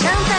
Santa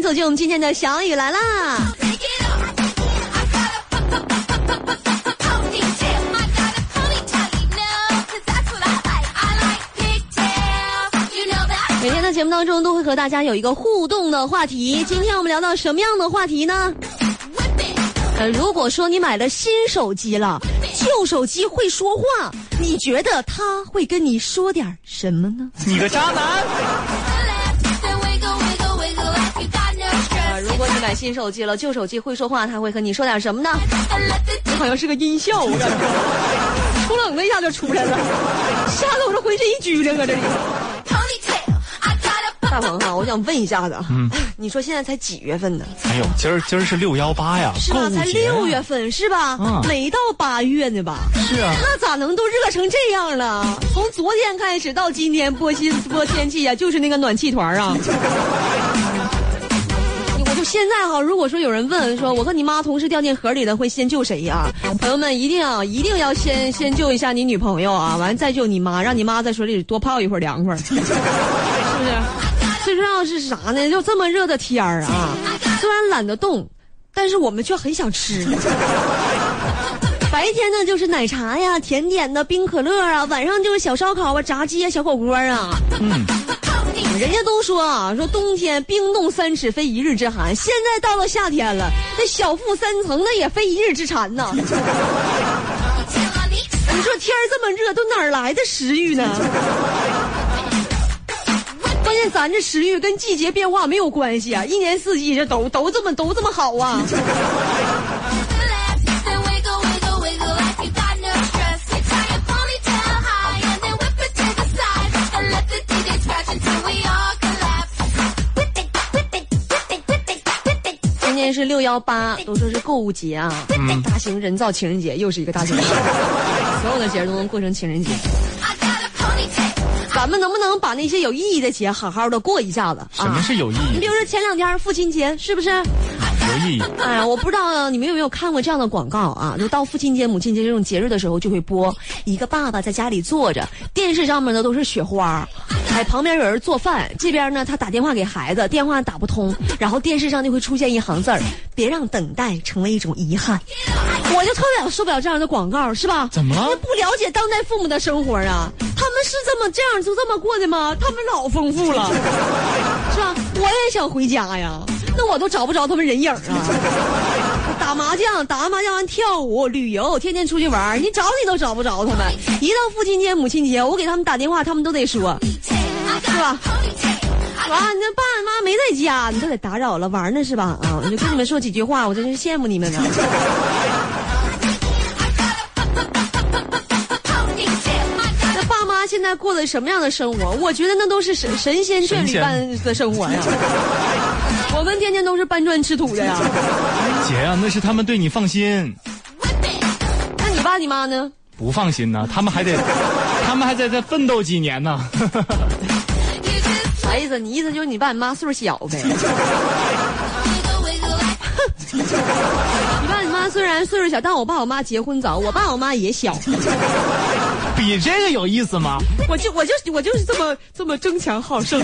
走进我们今天的小雨来啦！每天的节目当中都会和大家有一个互动的话题，今天我们聊到什么样的话题呢？呃，如果说你买了新手机了，旧手机会说话，你觉得他会跟你说点什么呢？你个渣男！买新手机了，旧手机会说话，他会和你说点什么呢好像是个音效，我感觉，突冷的一下就出来了，吓得我这浑身一拘灵啊！这里大鹏哈，我想问一下子 嗯，你说现在才几月份呢？哎呦，今儿今儿是六幺八呀，是吧？才六月份是吧？嗯没到八月呢吧？是啊，那咋能都热成这样了？从昨天开始到今天播新播天气呀、就是那个暖气团啊。我就现在哈，如果说有人问说，我和你妈同时掉进河里的，会先救谁呀、朋友们一定要一定要先先救一下你女朋友啊，完再救你妈，让你妈在水里多泡一会儿凉快儿，是不是？最重要是啥呢？就这么热的天儿啊，虽然懒得动，但是我们却很想吃。白天呢就是奶茶呀、甜点呐冰可乐啊，晚上就是小烧烤啊、炸鸡啊、小火锅啊。嗯，人家都说啊，说冬天冰冻三尺非一日之寒，现在到了夏天了，那小腹三层那也非一日之馋呐。你说天儿这么热，都哪儿来的食欲呢？关键咱这食欲跟季节变化没有关系啊，一年四季这都都这么都这么好啊。是六幺八，都说是购物节啊，大型人造情人节又是一个大型节，所有的节日都能过成情人节。咱们能不能把那些有意义的节好好的过一下子？什么啊？是有意义你比如说前两天父亲节，是不是？有意义？哎呀，我不知道你们有没有看过这样的广告啊？就到父亲节、母亲节这种节日的时候，就会播一个爸爸在家里坐着，电视上面呢都是雪花，哎，旁边有人做饭，这边呢他打电话给孩子，电话打不通，然后电视上就会出现一行字儿：别让等待成为一种遗憾。我就特别受不了这样的广告，是吧？怎么了不了解当代父母的生活啊？他们是这么这样就这么过的吗？他们老丰富了，是吧？我也想回家呀，那我都找不着他们人影儿啊。打麻将，打完麻将完跳舞、旅游，天天出去玩儿，你找你都找不着他们。一到父亲节、母亲节，我给他们打电话，他们都得说是吧.哇，你那爸妈没在家，你都得打扰了，玩呢是吧？啊，我就跟你们说几句话，我真是羡慕你们呢。在过的什么样的生活？我觉得那都是神神仙眷侣般的生活呀。我们天天都是搬砖吃土的呀。姐呀、那是他们对你放心，那你爸你妈呢？不放心呢，他们还得，他们还在再奋斗几年呢。啥意思？你意思就是你爸你妈岁数小呗？虽然岁数小，但我爸我妈结婚早，我爸我妈也小。比这个有意思吗？我就我就我就是这么这么争强好胜。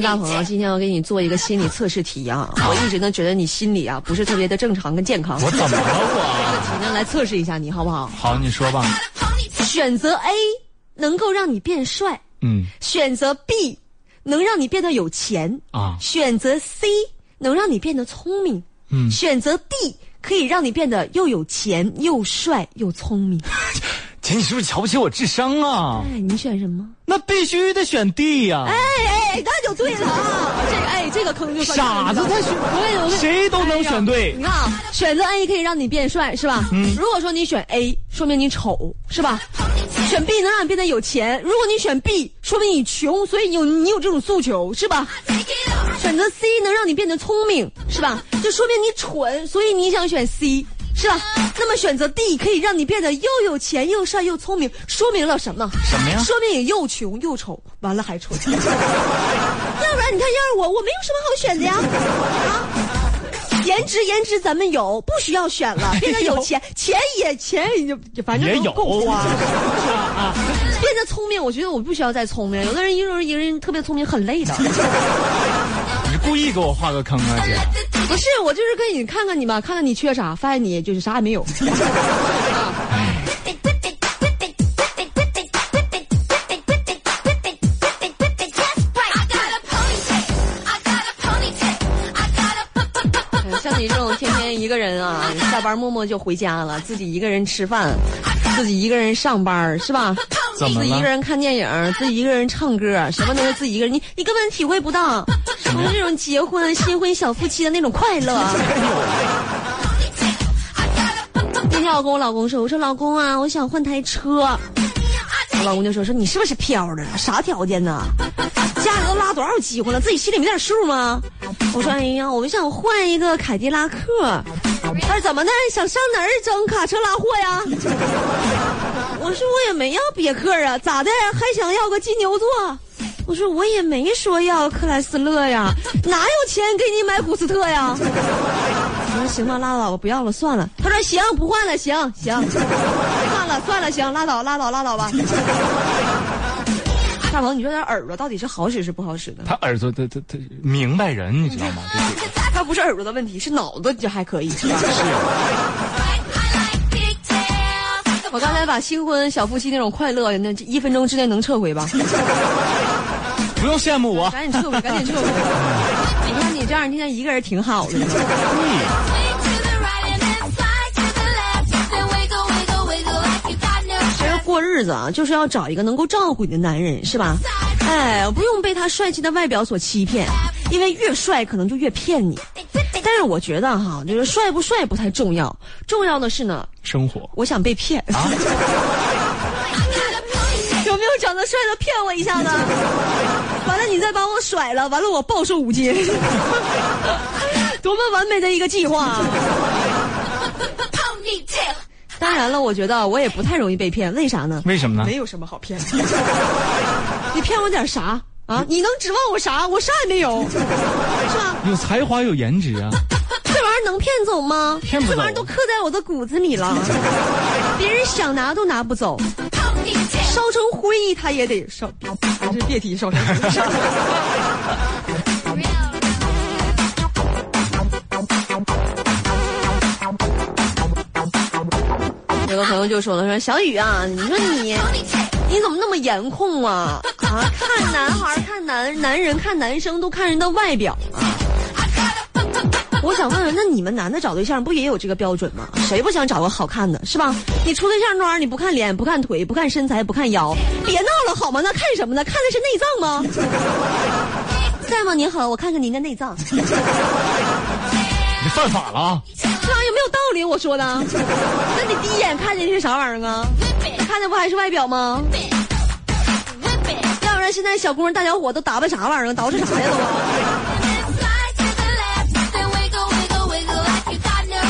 看大鹏啊，今天我给你做一个心理测试题啊。我一直呢觉得你心理啊不是特别的正常跟健康。我怎么了 这我？个题呢来测试一下你好不好？好，你说吧。选择 A 能够让你变帅，嗯选择 B 能让你变得有钱，啊，选择 C 能让你变得聪明，嗯选择 D 可以让你变得又有钱又帅又聪明。姐，你是不是瞧不起我智商啊？哎，你选什么？那必须得选 D 呀、哎哎，那就对了啊！这个哎，这个坑就算傻子他选我跟你我跟你谁都能选对你看啊，选择 A 可以让你变帅，是吧？嗯。如果说你选 A，说明你丑，是吧？选 B 能让你变得有钱。如果你选 B，说明你穷，所以你有你有这种诉求，是吧？选择 C 能让你变得聪明，是吧？就说明你蠢，所以你想选 C，是吧？那么选择 D 可以让你变得又有钱又帅又聪明，说明了什么？什么呀说明你又穷又丑，完了还丑。要不然你看，要是我，我没有什么好选的呀。啊，颜值颜值咱们有，不需要选了。变得有钱，钱也钱也就反正也有能够花。啊，变得聪明，我觉得我不需要再聪明。有的人一个人一个人特别聪明，很累的。故意给我画个坑啊，姐？不是，我就是跟你看看你吧，看看你缺啥，发现你就是啥也没有。像你这种天天一个人啊，下班默默就回家了，自己一个人吃饭，自己一个人上班，是吧？自己一个人看电影，自己一个人唱歌，什么都是自己一个人，你你根本体会不到，就是这种结婚新婚小夫妻的那种快乐。那天我跟我老公说，我说老公啊，我想换台车。我老公就说说你是不是飘的？啥条件呢？家里都拉多少机婚了，自己心里没点数吗？我说哎呀，我想换一个凯迪拉克。他说怎么的？想上哪儿整卡车拉货呀？我说我也没要别克啊，咋的？还想要个金牛座？我说我也没说要克莱斯勒呀，哪有钱给你买古斯特呀？我说行吧，拉倒吧，不要了，算了。他说行，不换了，行行，不换了，算了，行，拉倒，拉倒，拉倒吧。大鹏，你说他耳朵到底是好使是不好使的？他耳朵，他他他明白人，你知道吗？他不是耳朵的问题，是脑子就还可以，是吧？pigtail. 我刚才把新婚小夫妻那种快乐，那一分钟之内能撤回吧？不用羡慕我。赶紧撤回，赶紧撤回。你看你这样，今天一个人挺好的。其实过日子啊，就是要找一个能够照顾你的男人，是吧？哎，不用被他帅气的外表所欺骗，因为越帅可能就越骗你。但是我觉得哈，就是帅不帅不太重要，重要的是呢，生活我想被骗。有没有长得帅的骗我一下子？完了你再把我甩了，完了我暴瘦五斤，多么完美的一个计划！ponytail. 当然了，我觉得我也不太容易被骗，为啥呢？为什么呢？没有什么好骗的。你骗我点啥啊？你能指望我啥？我啥也没有，是吧？有才华有颜值啊！这玩意儿能骗走吗？骗不走这玩意儿都刻在我的骨子里了，别人想拿都拿不走，烧成灰他也得烧，还是别提烧成灰。有个朋友就说了，说小雨啊，你说你.你怎么那么颜控啊？啊，看男孩、看男男人、看男生都看人的外表啊。我想问问，那你们男的找对象不也有这个标准吗？谁不想找个好看的，是吧？你处对象那玩意儿，你不看脸，不看腿，不看身材，不看腰，别闹了好吗？那看什么呢？看的是内脏吗？在吗？您好，我看看您的内脏，犯法了这玩！意儿有没有道理？我说的，那你第一眼看见是啥玩意儿啊？看的不还是外表吗？要不然现在小姑娘大小伙都打扮啥玩意儿？捯饬啥呀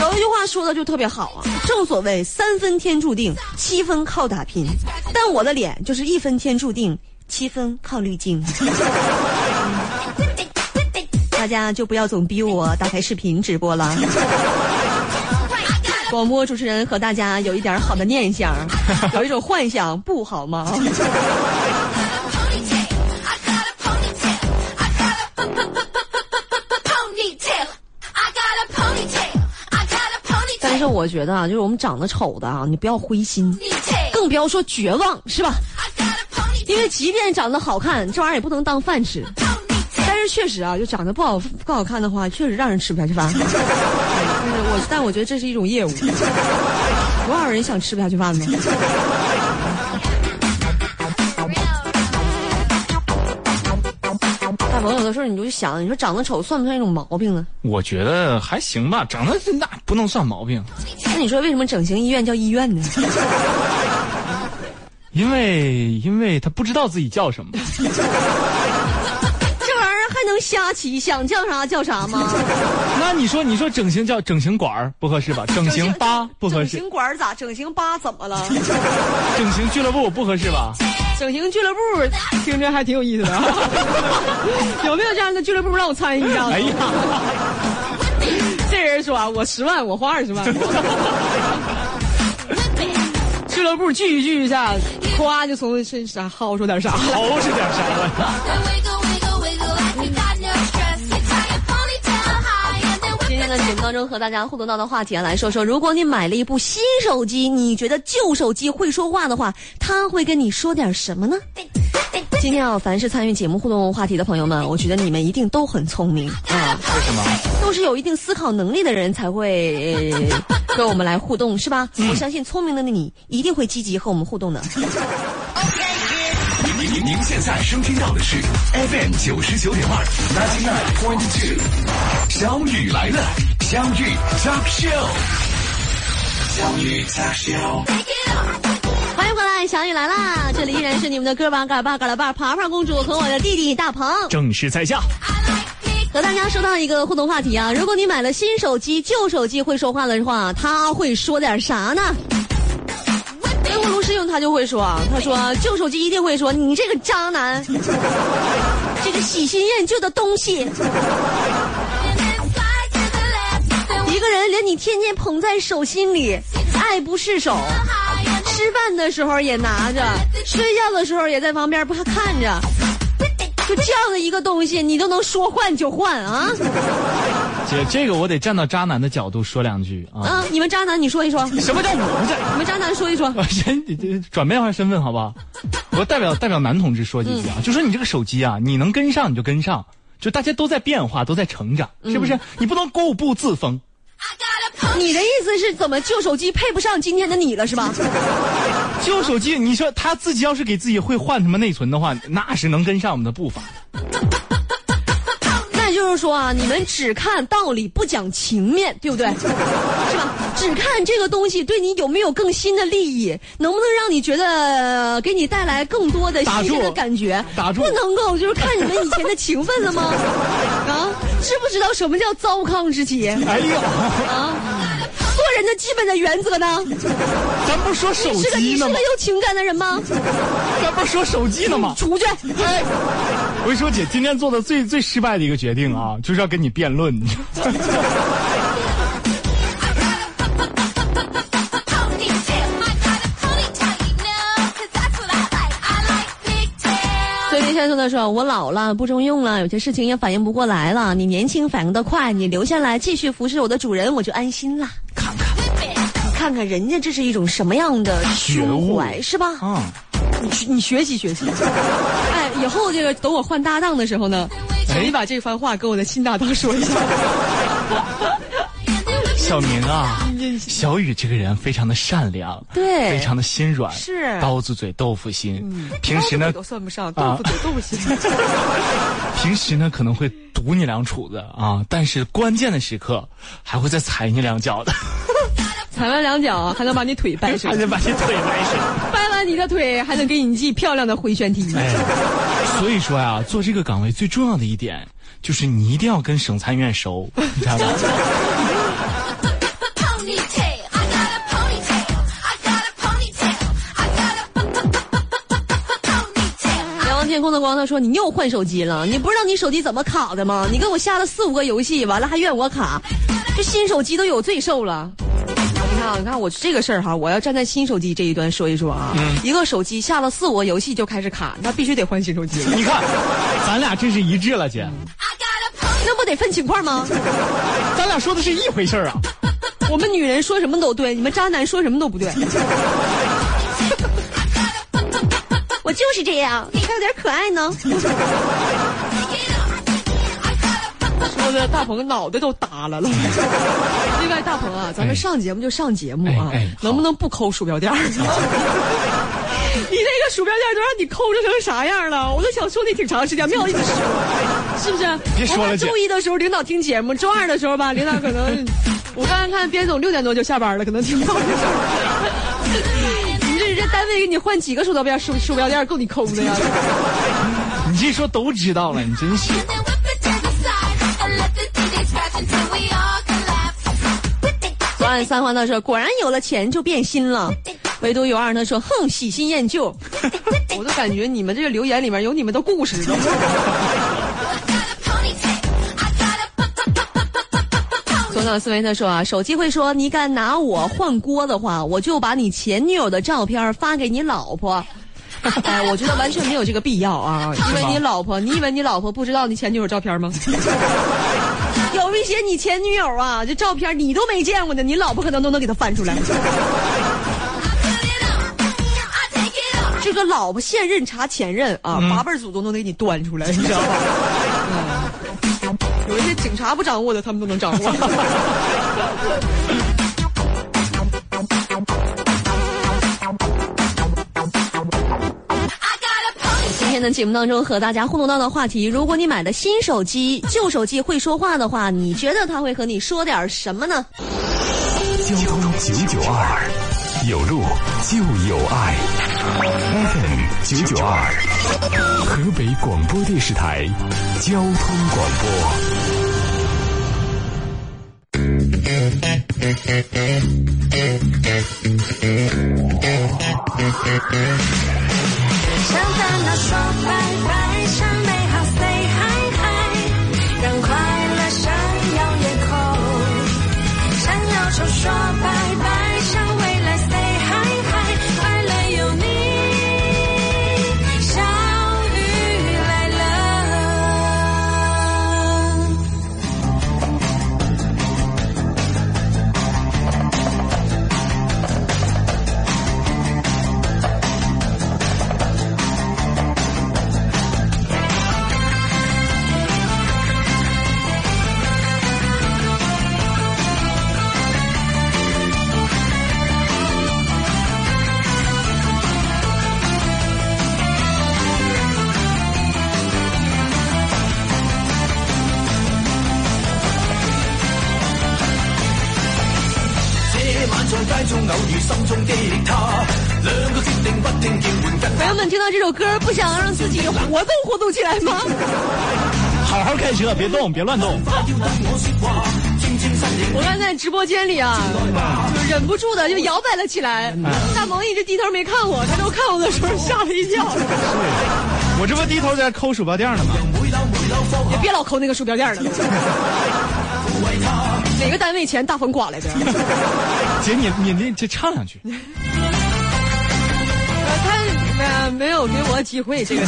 都？有一句话说的就特别好啊，正所谓三分天注定，七分靠打拼。但我的脸就是一分天注定，七分靠滤镜。大家就不要总逼我打开视频直播了。广播主持人和大家有一点好的念想有一种幻想不好吗？但是我觉得啊就是我们长得丑的啊你不要灰心更不要说绝望是吧？因为即便长得好看这玩意儿也不能当饭吃。确实啊，就长得不好不好看的话，确实让人吃不下去饭。就是我，但我觉得这是一种业务。多少人想吃不下去饭呢？大朋友，有的时候你就想，你说长得丑算不算一种毛病呢？我觉得还行吧，长得那不能算毛病，那你说为什么整形医院叫医院呢？因为因为他不知道自己叫什么。瞎起，想叫啥叫啥吗？那你说你说整形叫整形馆儿不合适吧？整形吧不合适，整形馆儿咋？整形吧怎么了？整形俱乐部不合适吧？整形俱乐部听着还挺有意思的、啊，有没有这样的俱乐部让我参与一下？哎呀，这人说啊，我十万，我花二十万。俱乐部聚一聚一下，夸就从身上薅出点啥薅出点啥了？的节目当中和大家互动到的话题啊，来说说，如果你买了一部新手机，你觉得旧手机会说话的话，它会跟你说点什么呢？今天啊，凡是参与节目互动话题的朋友们，我觉得你们一定都很聪明 啊，为什么？都是有一定思考能力的人才会、呃、跟我们来互动，是吧？我相信聪明的你一定会积极和我们互动的。您您您现在收听到的是 FM 九十九点二，ninety nine point two，小雨来了，相遇 talk show，相遇 talk show。欢迎回来，小雨来啦！这里依然是你们的哥巴嘎巴嘎拉巴爬爬公主和我的弟弟大鹏。正式在下，和大家说到一个互动话题啊，如果你买了新手机，旧手机会说话的话，他会说点啥呢？跟葫芦师用他就会说啊，他说旧手机一定会说你这个渣男，这个喜新厌旧的东西 一个人连你天天捧在手心里，爱不释手，吃饭的时候也拿着，睡觉的时候也在旁边不看着。就这样的一个东西，你都能说换就换啊！姐，这个我得站到渣男的角度说两句啊。啊，你们渣男，你说一说。什么叫我们这？你们渣男说一说。呃 人这这转变一下身份好不好？我代表代表男同志说几句啊，就说你这个手机啊，你能跟上你就跟上，就大家都在变化，都在成长，是不是？你不能固步自封。你的意思是怎么旧手机配不上今天的你了是吧？旧手机，你说他自己要是给自己会换什么内存的话，那是能跟上我们的步伐。那就是说啊，你们只看道理不讲情面，对不对？是吧？只看这个东西对你有没有更新的利益，能不能让你觉得呃给你带来更多的新鲜的感觉？打住不能够就是看你们以前的情分了吗？啊，知不知道什么叫糟糠之妻？哎呦，啊，做人的基本的原则呢？咱不说手是个你机呢吗是个？有情感的人吗？咱不说手机呢吗？出去！哎，我跟你说，姐，今天做的最最失败的一个决定啊，就是要跟你辩论。所以先生的说，我老了不中用了，有些事情也反应不过来了。你年轻反应的快，你留下来继续服侍我的主人，我就安心了。看看人家这是一种什么样的胸怀，是吧？嗯，你学你学习学习。哎，以后这个等我换搭档的时候呢，请你把这番话跟我的新搭档说一下。小明啊，小雨这个人非常的善良，对非常的心软，是刀子嘴豆腐心。平时呢都算不上，豆腐嘴豆腐心。平时呢可能会堵你两杵子啊，但是关键的时刻还会再踩你两脚的，踩完两脚还能把你腿掰折还，能把你腿掰折。掰完你的腿还能给你系漂亮的回旋踢。哎，所以说呀，做这个岗位最重要的一点就是你一定要跟省参院熟，你知道吗天空的光，他说：“你又换手机了，你不知道你手机怎么卡的吗？你给我下了四五个游戏，完了还怨我卡，这新手机都有罪受了。”啊，你看我这个事儿哈，我要站在新手机这一端说一说啊。一个手机下了四五个游戏就开始卡，那必须得换新手机了，你看，咱俩真是一致了，姐.那不得分情况吗？咱俩说的是一回事儿啊。我们女人说什么都对，你们渣男说什么都不对。我就是这样，还有点可爱呢。说的大鹏脑袋都耷拉了。另外，大鹏啊，咱们上节目就上节目啊，哎哎能不能不抠鼠标垫？你那个鼠标垫都让你抠成成啥样了？我都想说你挺长时间，没好意思说，是不是？别说了姐我看周一的时候领导听节目，周二的时候吧，领导可能，我刚刚看边总六点多就下班了，可能听到这事儿。你这这单位给你换几个鼠标垫鼠鼠标垫够你抠的呀？你这说都知道了，你真是。三花他说，果然有了钱就变心了。唯独有二他说，哼，喜新厌旧。我都感觉你们这个留言里面有你们的故事.左脑思维他说啊，手机会说你敢拿我换锅的话，我就把你前女友的照片发给你老婆。哎，我觉得完全没有这个必要啊，因为你老婆，你以为你老婆不知道你前女友照片吗？有一些你前女友啊，这照片你都没见过的，你老婆可能都能给他翻出来。这个老婆现任查前任啊，八辈儿祖宗都得给你端出来，你知道吧？嗯，有一些警察不掌握的，他们都能掌握。的节目当中和大家互动到的话题，如果你买的新手机、旧手机会说话的话，你觉得他会和你说点什么呢？交通九九二，有路就有爱。FM 九九二，河北广播电视台交通广播。向烦恼说拜拜，来吗？好好开车，别动，别乱动。我刚在直播间里啊，就忍不住的就摇摆了起来。大萌一直低头没看我，他都看我的时候吓了一跳。我这不低头在抠鼠标垫呢吗？也别老抠那个鼠标垫了。哪个单位钱大风刮来的？姐，你你那这唱两句。他呃没有给我机会，这个。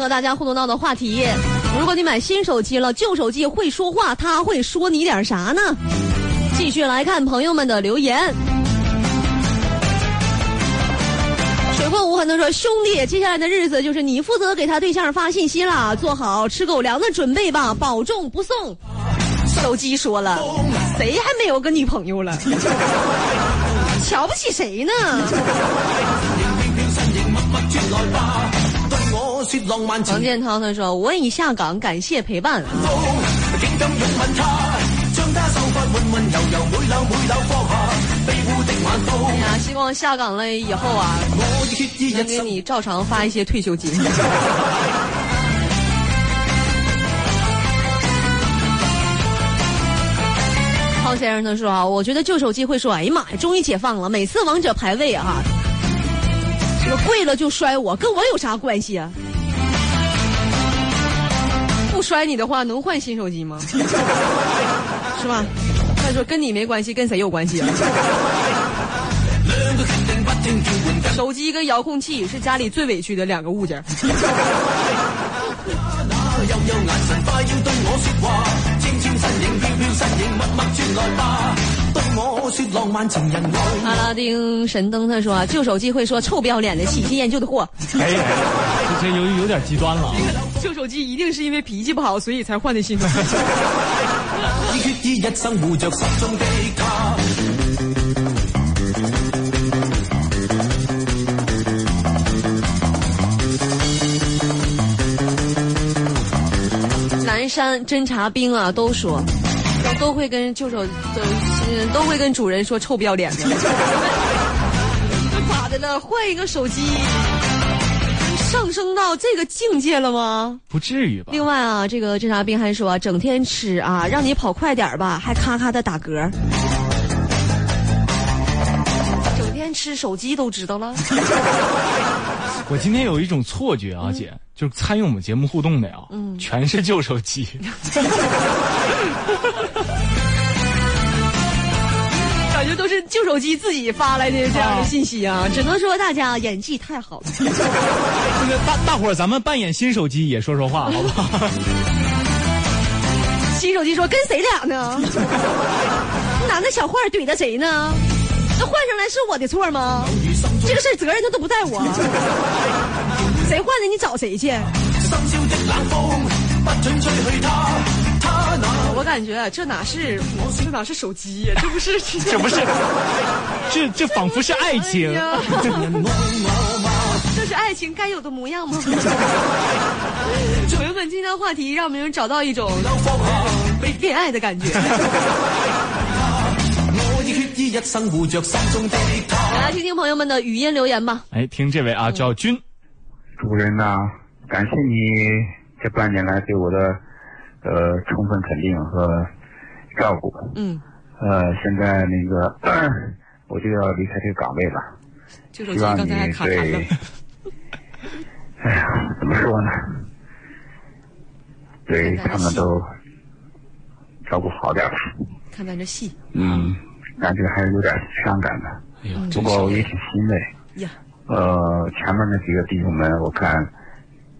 和大家互动到的话题：如果你买新手机了，旧手机会说话，他会说你点啥呢？继续来看朋友们的留言。水过无痕的说：“兄弟，接下来的日子就是你负责给他对象发信息啦，做好吃狗粮的准备吧，保重不送。”手机说了，谁还没有个女朋友了？瞧不起谁呢？王建涛他说：“我已下岗，感谢陪伴。”哎呀，希望下岗了以后啊，能给你照常发一些退休金。胖先生他说啊，我觉得旧手机会说，哎呀妈呀，终于解放了，每次王者排位啊，这个跪了就摔我，跟我有啥关系啊？摔你的话，能换新手机吗？是吧？他说跟你没关系，跟谁有关系啊？手机跟遥控器是家里最委屈的两个物件。说浪漫情人阿拉丁神灯他说，旧手机会说臭不要脸的喜新厌旧的货，哎，这这有有点极端了。旧手机一定是因为脾气不好，所以才换的新。的。南山侦察兵啊，都说都都会跟旧手都嗯都会跟主人说臭不要脸的。咋的了？换一个手机，上升到这个境界了吗？不至于吧？另外啊，这个侦察兵还说，整天吃啊，让你跑快点儿吧，还咔咔的打嗝。整天吃手机都知道了。我今天有一种错觉啊，姐，就是参与我们节目互动的呀，嗯全是旧手机。感觉都是旧手机自己发来的这样的信息啊，只能说大家演技太好了。这 个大大伙儿，咱们扮演新手机也说说话，好不好？新手机说跟谁俩呢？男的小坏怼的谁呢？那换上来是我的错吗？这个事儿责任他都不在我，谁换的你找谁去？我感觉这哪是这哪是手机呀？这不是 这不是，这这仿佛是爱情？这是爱情该有的模樣嗎？朋友們，今天的话题让我们找到一種放下，戀愛的感覺。我已決意一生護着心中的他。來聽聽朋友们的语音留言吧。哎，听这位啊，叫君，主人呐、感谢你这半年来对我的呃充分肯定和照顾。嗯，呃，现在那个 我就要离开这个岗位了，希望你剛才還卡痰對了。哎呀，怎么说呢？对他们都照顾好点吧。看咱这戏嗯，感觉还是有点伤感的，哎呀，不过我也挺欣慰。呀，呃，前面那几个弟兄们，我看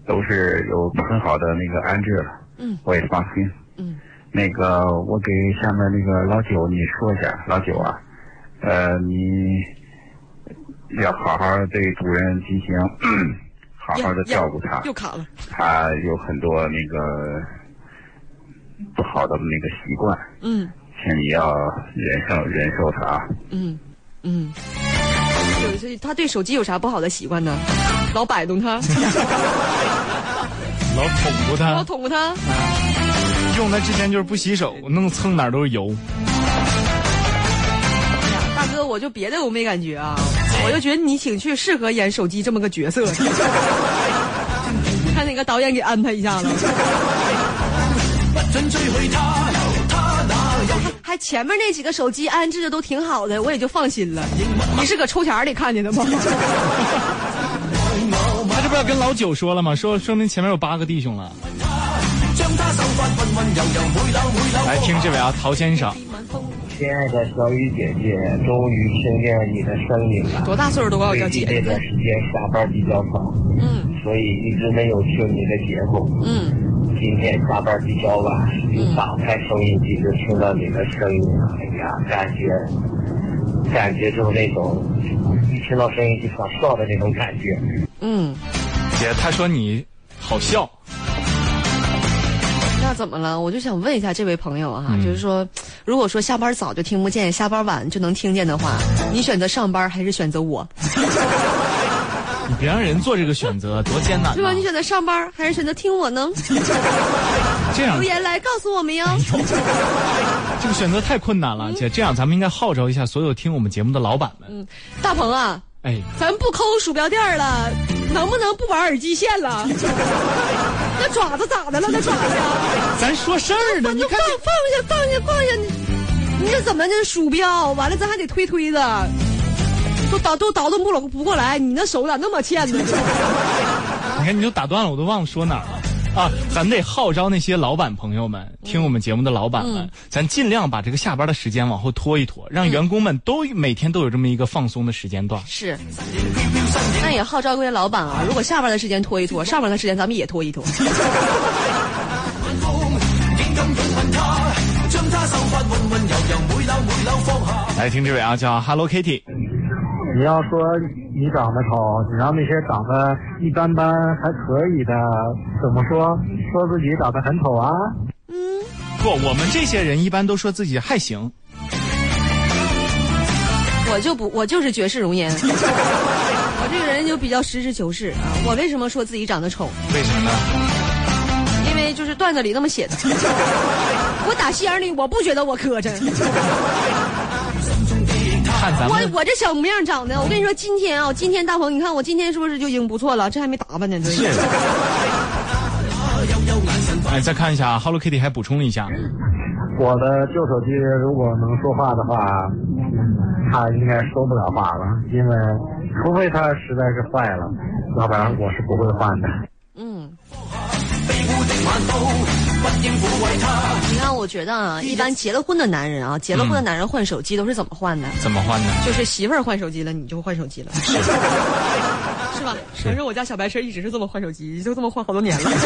都是有很好的那个安置了，嗯我也放心。嗯，那个，我给下面那个老九你说一下，老九啊，呃，你要好好对主人进行 好好的照顾他，又卡了。他有很多那个不好的那个习惯，嗯请你要忍受忍受他啊。嗯嗯，有这他对手机有啥不好的习惯呢？老摆弄他，老捅咕老，捅咕他。用他之前就是不洗手，弄蹭哪儿都是油。哎呀，大哥，我就别的我没感觉啊，我就觉得你挺去适合演手机这么个角色。看哪个导演给安排一下子。还前面那几个手机安置的都挺好的，我也就放心了。你是搁抽匣里看见的吗？跟老九说了吗？说说明前面有八个弟兄了。来听这位啊，陶先生，亲爱的小雨姐姐，终于听见你的声音了。多大岁数都管我叫姐姐。这段时间下班比较早，嗯所以一直没有听你的节目。嗯，今天下班比较晚，就打开收音机就听到你的声音，哎呀，感觉感觉就是那种一听到声音就想笑的那种感觉。嗯，姐，他说你好笑，那怎么了？我就想问一下这位朋友啊，嗯就是说，如果说下班早就听不见，下班晚就能听见的话，你选择上班还是选择我？你别让人做这个选择，多艰难是吧？你！选择上班还是选择听我呢？这样留言来告诉我们哟。这个选择太困难了，姐。这样咱们应该号召一下所有听我们节目的老板们。嗯大鹏啊，哎，咱不抠鼠标垫了，能不能不玩耳机线了？那爪子咋的了？那爪子呀？咱说事儿呢，你看就放放下放下放下，你你这怎么这鼠标？完了咱还得推推的，都倒都倒腾不拢不过来，你那手咋那么欠呢？你看你都打断了，我都忘了说哪儿了。啊，咱得号召那些老板朋友们，听我们节目的老板们，咱尽量把这个下班的时间往后拖一拖，让员工们都每天都有这么一个放松的时间段。是，那也号召各位老板啊，如果下班的时间拖一拖，上班的时间咱们也拖一拖。来听这位啊，叫 Hello Kitty，你要说你长得丑，你让那些长得一般般还可以的，怎么说？说自己长得很丑啊？嗯不，我们这些人一般都说自己还行。我就不，我就是绝世容颜。我这个人就比较实事求是啊。我为什么说自己长得丑？为什么呢？因为就是段子里那么写的。我打心眼里我不觉得我磕碜。我看咱们我这小模样长的，我跟你说，今天啊，今天大鹏，你看我今天是不是就已经不错了？这还没打扮呢，这是。哎，再看一下啊，Hello Kitty 还补充了一下，我的旧手机如果能说话的话，嗯，它应该说不了话了，因为除非它实在是坏了，要不然我是不会换的。嗯。你看，我觉得啊，一般结了婚的男人啊，结了婚的男人换手机都是怎么换的？怎么换的？就是媳妇儿换手机了，你就换手机了，是 吧？反正我家小白车一直是这么换手机，就这么换好多年了。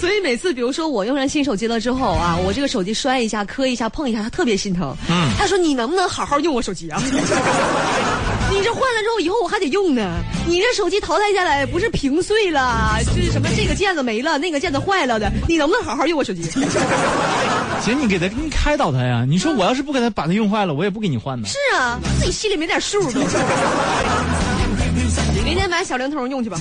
所以每次，比如说我用上新手机了之后啊，我这个手机摔一下、磕一下、碰一下，他特别心疼。嗯他说：“你能不能好好用我手机啊？你这换了之后，以后我还得用呢。你这手机淘汰下来，不是屏碎了，是什么这个键子没了，那个键子坏了的，你能不能好好用我手机？” 姐，你给他，你开导他呀。你说我要是不给他把他用坏了，我也不给你换呢。是啊，自己心里没点数都。明天买小灵通用去吧。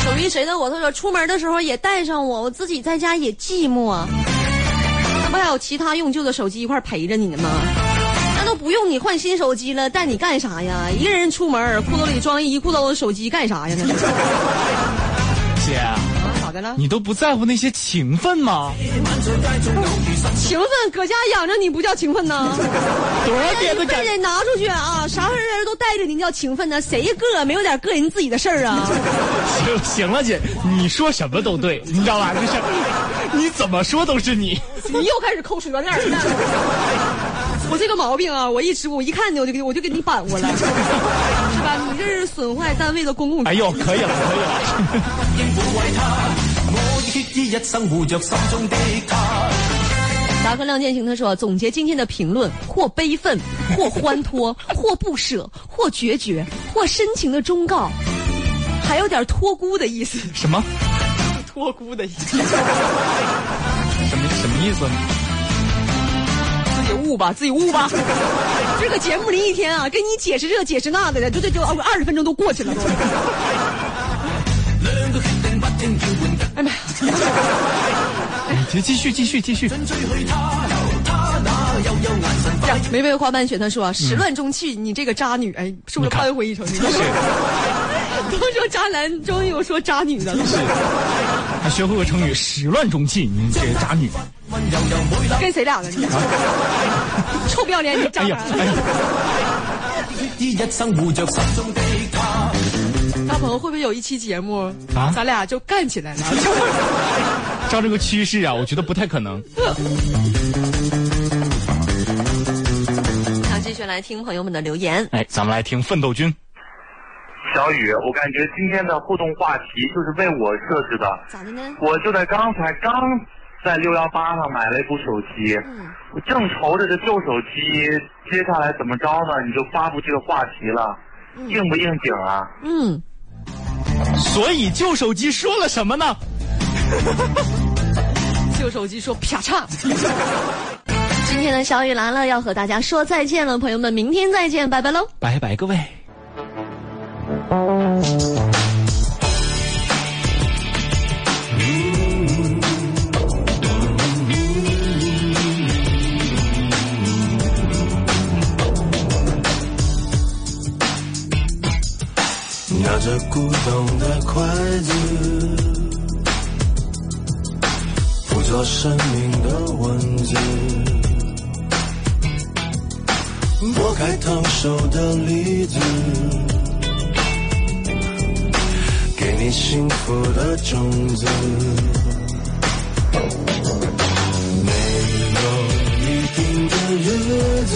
属于谁的我？他说出门的时候也带上我，我自己在家也寂寞。那不还有其他用旧的手机一块陪着你呢吗？不用你换新手机了，带你干啥呀？一个人出门，裤兜里装一裤兜的手机干啥呀？那是姐，啊，咋的了？你都不在乎那些情分吗？情分搁家养着你不叫情分呐？多少点你的感非得拿出去啊！啥人都带着你叫情分呢？谁个没有点个人自己的事儿啊？行行了，姐，你说什么都对，你知道吧？就是 你怎么说都是你。你又开始抠舌面儿了。我这个毛病啊，我一直我一看你我就给我就给你扳过来，是吧？你这是损坏单位的公共。哎呦，可以了，可以了。达克亮剑行他说，总结今天的评论，或悲愤，或欢脱，或不舍，或决绝，或深情的忠告，还有点托孤的意思。什么？托孤的意思，什么什么意思？自己悟吧，自己悟吧。这个节目里一天啊，跟你解释这解释那的，就这就二十分钟都过去了哎妈呀！你继续继续继续。玫瑰花瓣雪他说始乱终弃，你这个渣女，哎，是不是扳回一城？你都都说渣男，终于有说渣女的了。还学会个成语“始乱终弃”，你这个渣女。跟谁俩呢？你臭不要脸，你渣哎呀，男！哎呀，決意一生護着心中的他。大鹏会不会有一期节目啊咱俩就干起来了？照这个趋势啊，我觉得不太可能。那继续来听朋友们的留言。哎，咱们来听奋斗君。小雨，我感觉今天的互动话题就是为我设置的。咋的呢？我就在刚才刚在六幺八上买了一部手机，嗯我正愁着这旧手机接下来怎么着呢？你就发布这个话题了，应不应景啊？嗯，所以旧手机说了什么呢？旧手机说啪嚓。今天的小雨来了，要和大家说再见了，朋友们，明天再见，拜拜喽。拜拜，各位。古董的筷子，捕捉生命的文字，剥开烫手的梨子，给你幸福的种子。没有一定的日子，